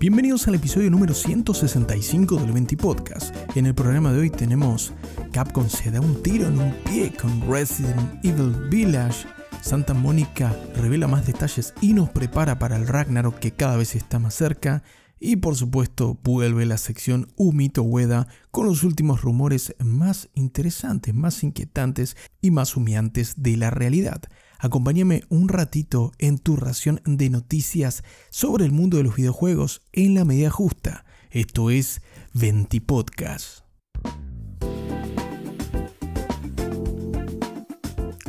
Bienvenidos al episodio número 165 del 20 Podcast. En el programa de hoy tenemos Capcom se da un tiro en un pie con Resident Evil Village, Santa Mónica revela más detalles y nos prepara para el Ragnarok que cada vez está más cerca, y por supuesto vuelve la sección Umito Ueda con los últimos rumores más interesantes, más inquietantes y más humeantes de la realidad. Acompáñame un ratito en tu ración de noticias sobre el mundo de los videojuegos en la medida justa. Esto es Venti Podcast.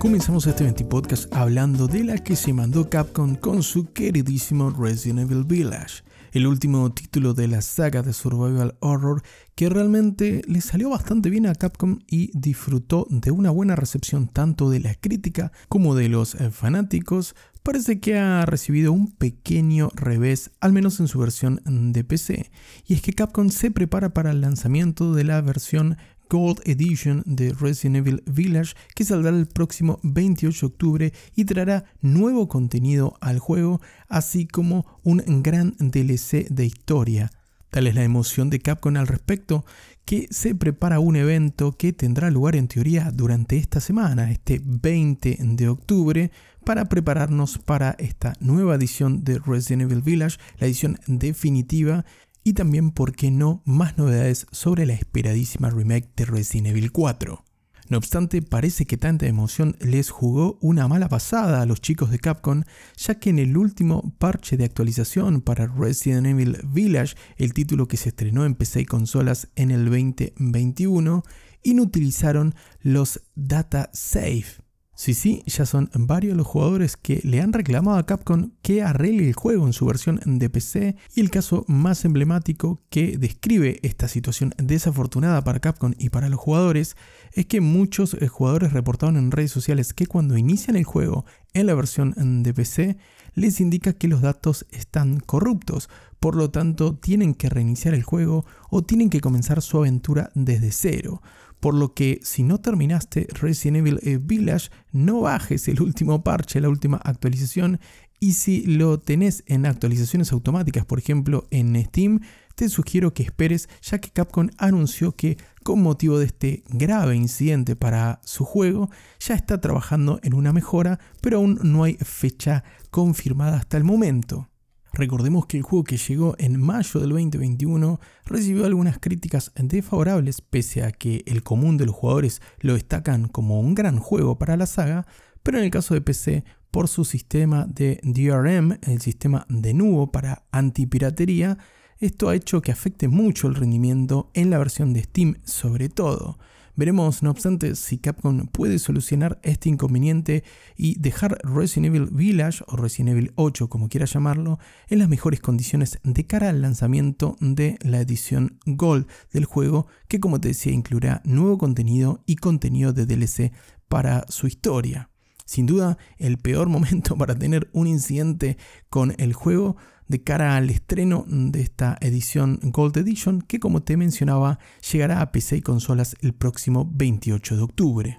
Comenzamos este 20 podcast hablando de la que se mandó Capcom con su queridísimo Resident Evil Village el último título de la saga de Survival Horror que realmente le salió bastante bien a Capcom y disfrutó de una buena recepción tanto de la crítica como de los fanáticos, parece que ha recibido un pequeño revés, al menos en su versión de PC. Y es que Capcom se prepara para el lanzamiento de la versión Gold Edition de Resident Evil Village que saldrá el próximo 28 de octubre y traerá nuevo contenido al juego, así como un gran DLC de historia. Tal es la emoción de Capcom al respecto que se prepara un evento que tendrá lugar en teoría durante esta semana, este 20 de octubre, para prepararnos para esta nueva edición de Resident Evil Village, la edición definitiva y también, por qué no, más novedades sobre la esperadísima remake de Resident Evil 4. No obstante, parece que tanta emoción les jugó una mala pasada a los chicos de Capcom, ya que en el último parche de actualización para Resident Evil Village, el título que se estrenó en PC y consolas en el 2021, inutilizaron los data save Sí, sí, ya son varios los jugadores que le han reclamado a Capcom que arregle el juego en su versión de PC y el caso más emblemático que describe esta situación desafortunada para Capcom y para los jugadores es que muchos eh, jugadores reportaron en redes sociales que cuando inician el juego en la versión de PC les indica que los datos están corruptos, por lo tanto tienen que reiniciar el juego o tienen que comenzar su aventura desde cero por lo que si no terminaste Resident Evil eh, Village, no bajes el último parche, la última actualización, y si lo tenés en actualizaciones automáticas, por ejemplo en Steam, te sugiero que esperes ya que Capcom anunció que con motivo de este grave incidente para su juego, ya está trabajando en una mejora, pero aún no hay fecha confirmada hasta el momento. Recordemos que el juego que llegó en mayo del 2021 recibió algunas críticas desfavorables pese a que el común de los jugadores lo destacan como un gran juego para la saga, pero en el caso de PC por su sistema de DRM, el sistema de nuevo para antipiratería, esto ha hecho que afecte mucho el rendimiento en la versión de Steam sobre todo. Veremos, no obstante, si Capcom puede solucionar este inconveniente y dejar Resident Evil Village o Resident Evil 8, como quiera llamarlo, en las mejores condiciones de cara al lanzamiento de la edición Gold del juego, que como te decía incluirá nuevo contenido y contenido de DLC para su historia. Sin duda, el peor momento para tener un incidente con el juego de cara al estreno de esta edición Gold Edition que como te mencionaba llegará a PC y consolas el próximo 28 de octubre.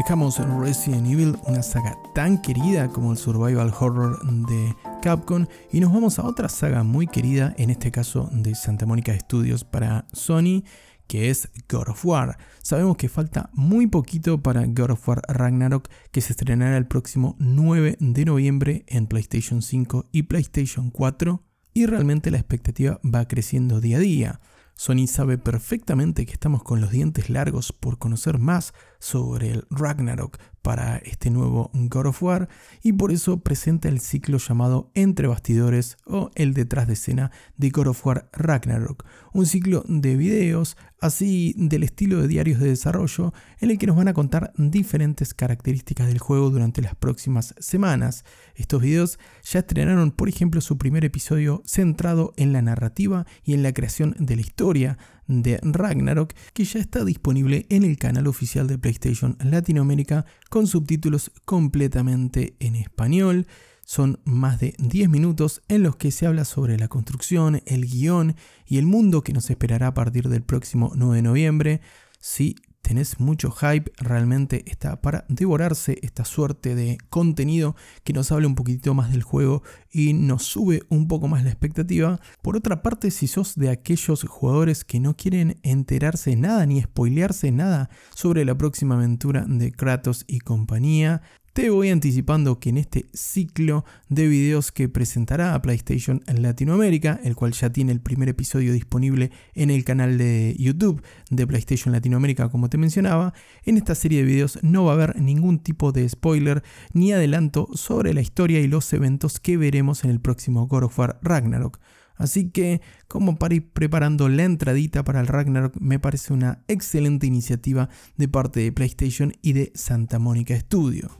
Dejamos Resident Evil, una saga tan querida como el survival horror de Capcom, y nos vamos a otra saga muy querida, en este caso de Santa Mónica Studios para Sony, que es God of War. Sabemos que falta muy poquito para God of War Ragnarok, que se estrenará el próximo 9 de noviembre en PlayStation 5 y PlayStation 4, y realmente la expectativa va creciendo día a día. Sony sabe perfectamente que estamos con los dientes largos por conocer más sobre el Ragnarok para este nuevo God of War y por eso presenta el ciclo llamado Entre Bastidores o el detrás de escena de God of War Ragnarok, un ciclo de videos así del estilo de diarios de desarrollo en el que nos van a contar diferentes características del juego durante las próximas semanas. Estos videos ya estrenaron, por ejemplo, su primer episodio centrado en la narrativa y en la creación de la historia de Ragnarok, que ya está disponible en el canal oficial de PlayStation Latinoamérica con subtítulos completamente en español. Son más de 10 minutos en los que se habla sobre la construcción, el guion y el mundo que nos esperará a partir del próximo 9 de noviembre. Sí, tenés mucho hype, realmente está para devorarse esta suerte de contenido que nos habla un poquitito más del juego y nos sube un poco más la expectativa. Por otra parte, si sos de aquellos jugadores que no quieren enterarse nada ni spoilearse nada sobre la próxima aventura de Kratos y compañía, te voy anticipando que en este ciclo de videos que presentará a PlayStation en Latinoamérica, el cual ya tiene el primer episodio disponible en el canal de YouTube de PlayStation Latinoamérica, como te mencionaba, en esta serie de videos no va a haber ningún tipo de spoiler ni adelanto sobre la historia y los eventos que veremos en el próximo God of War Ragnarok. Así que, como para ir preparando la entradita para el Ragnarok, me parece una excelente iniciativa de parte de PlayStation y de Santa Mónica Studio.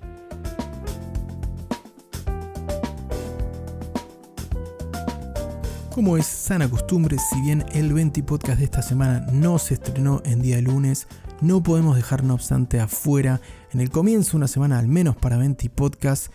Como es sana costumbre, si bien el 20 podcast de esta semana no se estrenó en día lunes, no podemos dejar no obstante afuera en el comienzo de una semana al menos para 20 podcast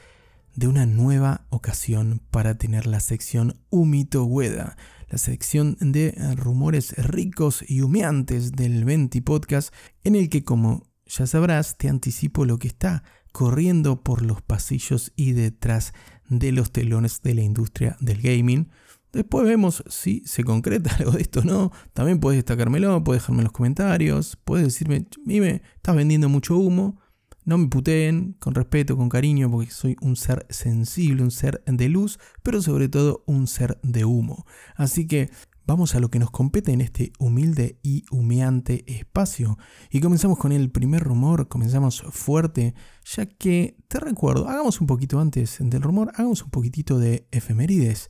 de una nueva ocasión para tener la sección Humito Hueda, la sección de rumores ricos y humeantes del 20 podcast en el que como ya sabrás te anticipo lo que está corriendo por los pasillos y detrás de los telones de la industria del gaming Después vemos si se concreta algo de esto o no. También puedes destacármelo, puedes dejarme en los comentarios, puedes decirme, mime, estás vendiendo mucho humo. No me puteen, con respeto, con cariño, porque soy un ser sensible, un ser de luz, pero sobre todo un ser de humo. Así que vamos a lo que nos compete en este humilde y humeante espacio. Y comenzamos con el primer rumor, comenzamos fuerte, ya que te recuerdo, hagamos un poquito antes del rumor, hagamos un poquitito de efemérides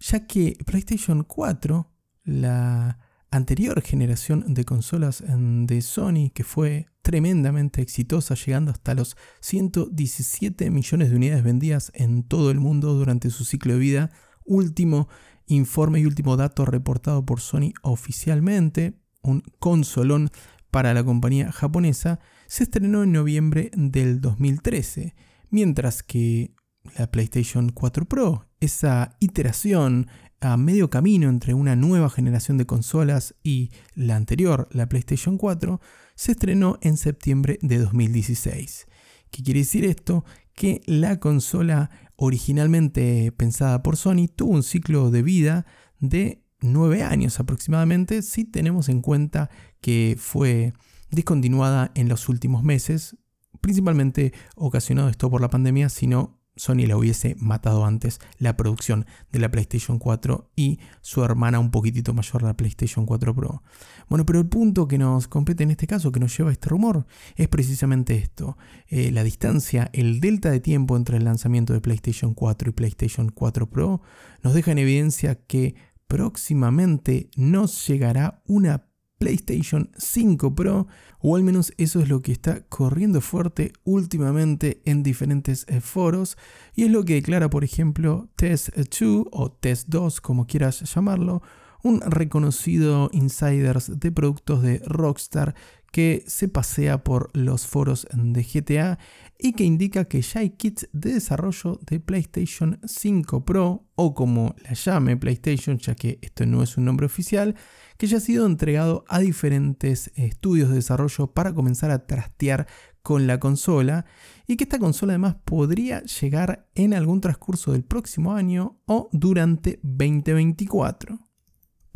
ya que PlayStation 4, la anterior generación de consolas de Sony, que fue tremendamente exitosa, llegando hasta los 117 millones de unidades vendidas en todo el mundo durante su ciclo de vida, último informe y último dato reportado por Sony oficialmente, un consolón para la compañía japonesa, se estrenó en noviembre del 2013, mientras que la PlayStation 4 Pro, esa iteración a medio camino entre una nueva generación de consolas y la anterior, la PlayStation 4, se estrenó en septiembre de 2016. ¿Qué quiere decir esto? Que la consola originalmente pensada por Sony tuvo un ciclo de vida de 9 años aproximadamente, si tenemos en cuenta que fue discontinuada en los últimos meses, principalmente ocasionado esto por la pandemia, sino Sony la hubiese matado antes la producción de la PlayStation 4 y su hermana un poquitito mayor la PlayStation 4 Pro. Bueno, pero el punto que nos compete en este caso, que nos lleva a este rumor, es precisamente esto. Eh, la distancia, el delta de tiempo entre el lanzamiento de PlayStation 4 y PlayStation 4 Pro nos deja en evidencia que próximamente nos llegará una PlayStation 5 Pro, o al menos eso es lo que está corriendo fuerte últimamente en diferentes eh, foros, y es lo que declara, por ejemplo, Test2 o Test2, como quieras llamarlo, un reconocido insider de productos de Rockstar que se pasea por los foros de GTA y que indica que ya hay kits de desarrollo de PlayStation 5 Pro o como la llame PlayStation, ya que esto no es un nombre oficial, que ya ha sido entregado a diferentes estudios de desarrollo para comenzar a trastear con la consola y que esta consola además podría llegar en algún transcurso del próximo año o durante 2024.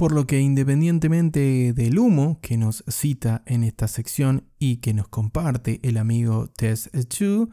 Por lo que independientemente del humo que nos cita en esta sección y que nos comparte el amigo Test2,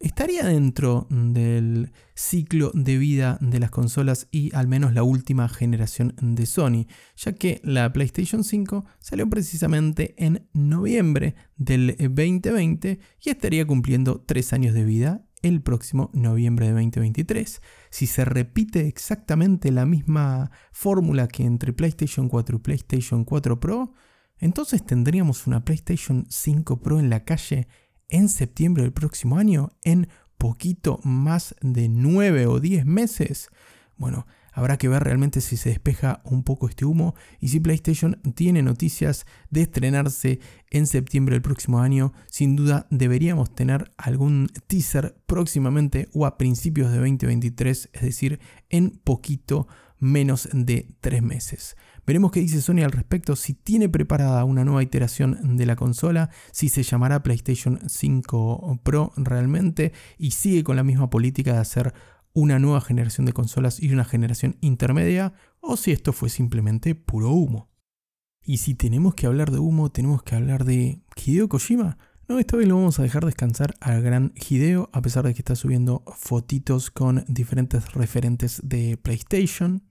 estaría dentro del ciclo de vida de las consolas y al menos la última generación de Sony, ya que la PlayStation 5 salió precisamente en noviembre del 2020 y estaría cumpliendo tres años de vida el próximo noviembre de 2023. Si se repite exactamente la misma fórmula que entre PlayStation 4 y PlayStation 4 Pro, entonces tendríamos una PlayStation 5 Pro en la calle en septiembre del próximo año, en poquito más de 9 o 10 meses. Bueno, habrá que ver realmente si se despeja un poco este humo y si PlayStation tiene noticias de estrenarse en septiembre del próximo año. Sin duda deberíamos tener algún teaser próximamente o a principios de 2023, es decir, en poquito menos de 3 meses. Veremos qué dice Sony al respecto, si tiene preparada una nueva iteración de la consola, si se llamará PlayStation 5 Pro realmente y sigue con la misma política de hacer una nueva generación de consolas y una generación intermedia, o si esto fue simplemente puro humo. Y si tenemos que hablar de humo, tenemos que hablar de Hideo Kojima. No, esta vez lo vamos a dejar descansar al gran Hideo, a pesar de que está subiendo fotitos con diferentes referentes de PlayStation.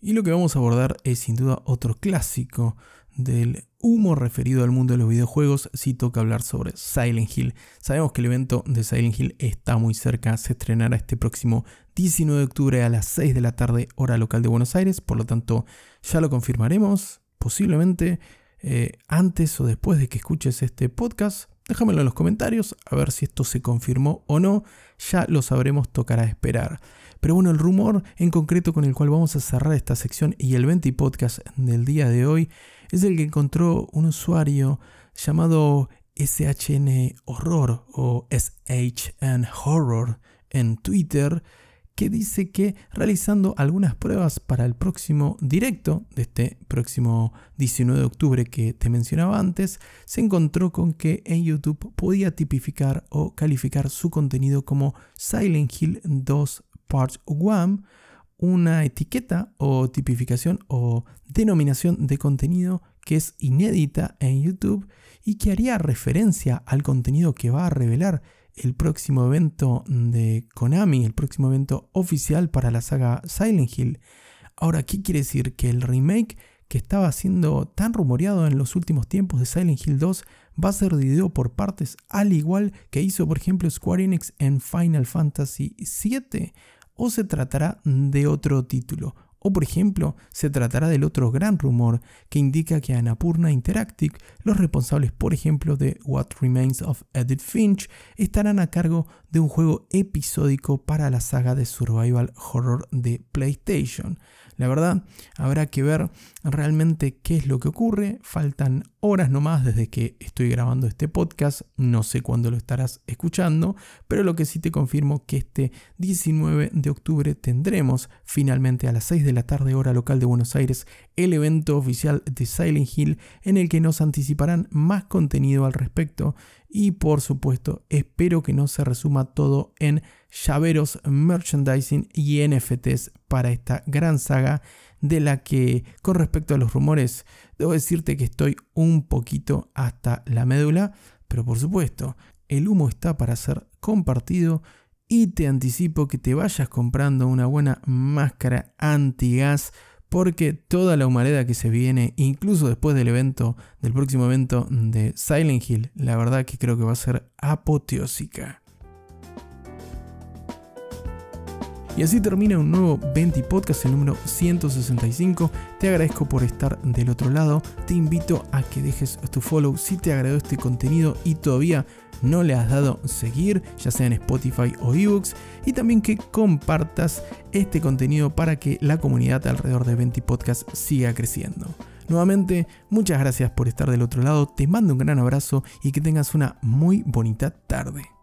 Y lo que vamos a abordar es sin duda otro clásico del humo referido al mundo de los videojuegos si toca hablar sobre Silent Hill. Sabemos que el evento de Silent Hill está muy cerca, se estrenará este próximo 19 de octubre a las 6 de la tarde hora local de Buenos Aires, por lo tanto ya lo confirmaremos, posiblemente eh, antes o después de que escuches este podcast. Déjamelo en los comentarios a ver si esto se confirmó o no, ya lo sabremos, tocará esperar. Pero bueno, el rumor en concreto con el cual vamos a cerrar esta sección y el 20 podcast del día de hoy es el que encontró un usuario llamado SHN Horror o SHN Horror en Twitter que dice que realizando algunas pruebas para el próximo directo de este próximo 19 de octubre que te mencionaba antes, se encontró con que en YouTube podía tipificar o calificar su contenido como Silent Hill 2 Part 1, una etiqueta o tipificación o denominación de contenido que es inédita en YouTube y que haría referencia al contenido que va a revelar el próximo evento de Konami, el próximo evento oficial para la saga Silent Hill. Ahora, ¿qué quiere decir? Que el remake que estaba siendo tan rumoreado en los últimos tiempos de Silent Hill 2 va a ser dividido por partes, al igual que hizo por ejemplo Square Enix en Final Fantasy VII o se tratará de otro título. O por ejemplo, se tratará del otro gran rumor que indica que Anapurna Interactive, los responsables por ejemplo de What Remains of Edith Finch, estarán a cargo de un juego episódico para la saga de survival horror de PlayStation. La verdad, habrá que ver realmente qué es lo que ocurre. Faltan horas nomás desde que estoy grabando este podcast. No sé cuándo lo estarás escuchando, pero lo que sí te confirmo que este 19 de octubre tendremos finalmente a las 6 de la tarde hora local de Buenos Aires el evento oficial de Silent Hill en el que nos anticiparán más contenido al respecto y por supuesto espero que no se resuma todo en llaveros, merchandising y NFTs para esta gran saga de la que con respecto a los rumores debo decirte que estoy un poquito hasta la médula, pero por supuesto el humo está para ser compartido y te anticipo que te vayas comprando una buena máscara antigas porque toda la humareda que se viene, incluso después del evento, del próximo evento de Silent Hill, la verdad que creo que va a ser apoteósica. Y así termina un nuevo 20 Podcast, el número 165. Te agradezco por estar del otro lado. Te invito a que dejes tu follow si te agradó este contenido y todavía no le has dado seguir, ya sea en Spotify o ebooks, y también que compartas este contenido para que la comunidad alrededor de 20 Podcast siga creciendo. Nuevamente, muchas gracias por estar del otro lado, te mando un gran abrazo y que tengas una muy bonita tarde.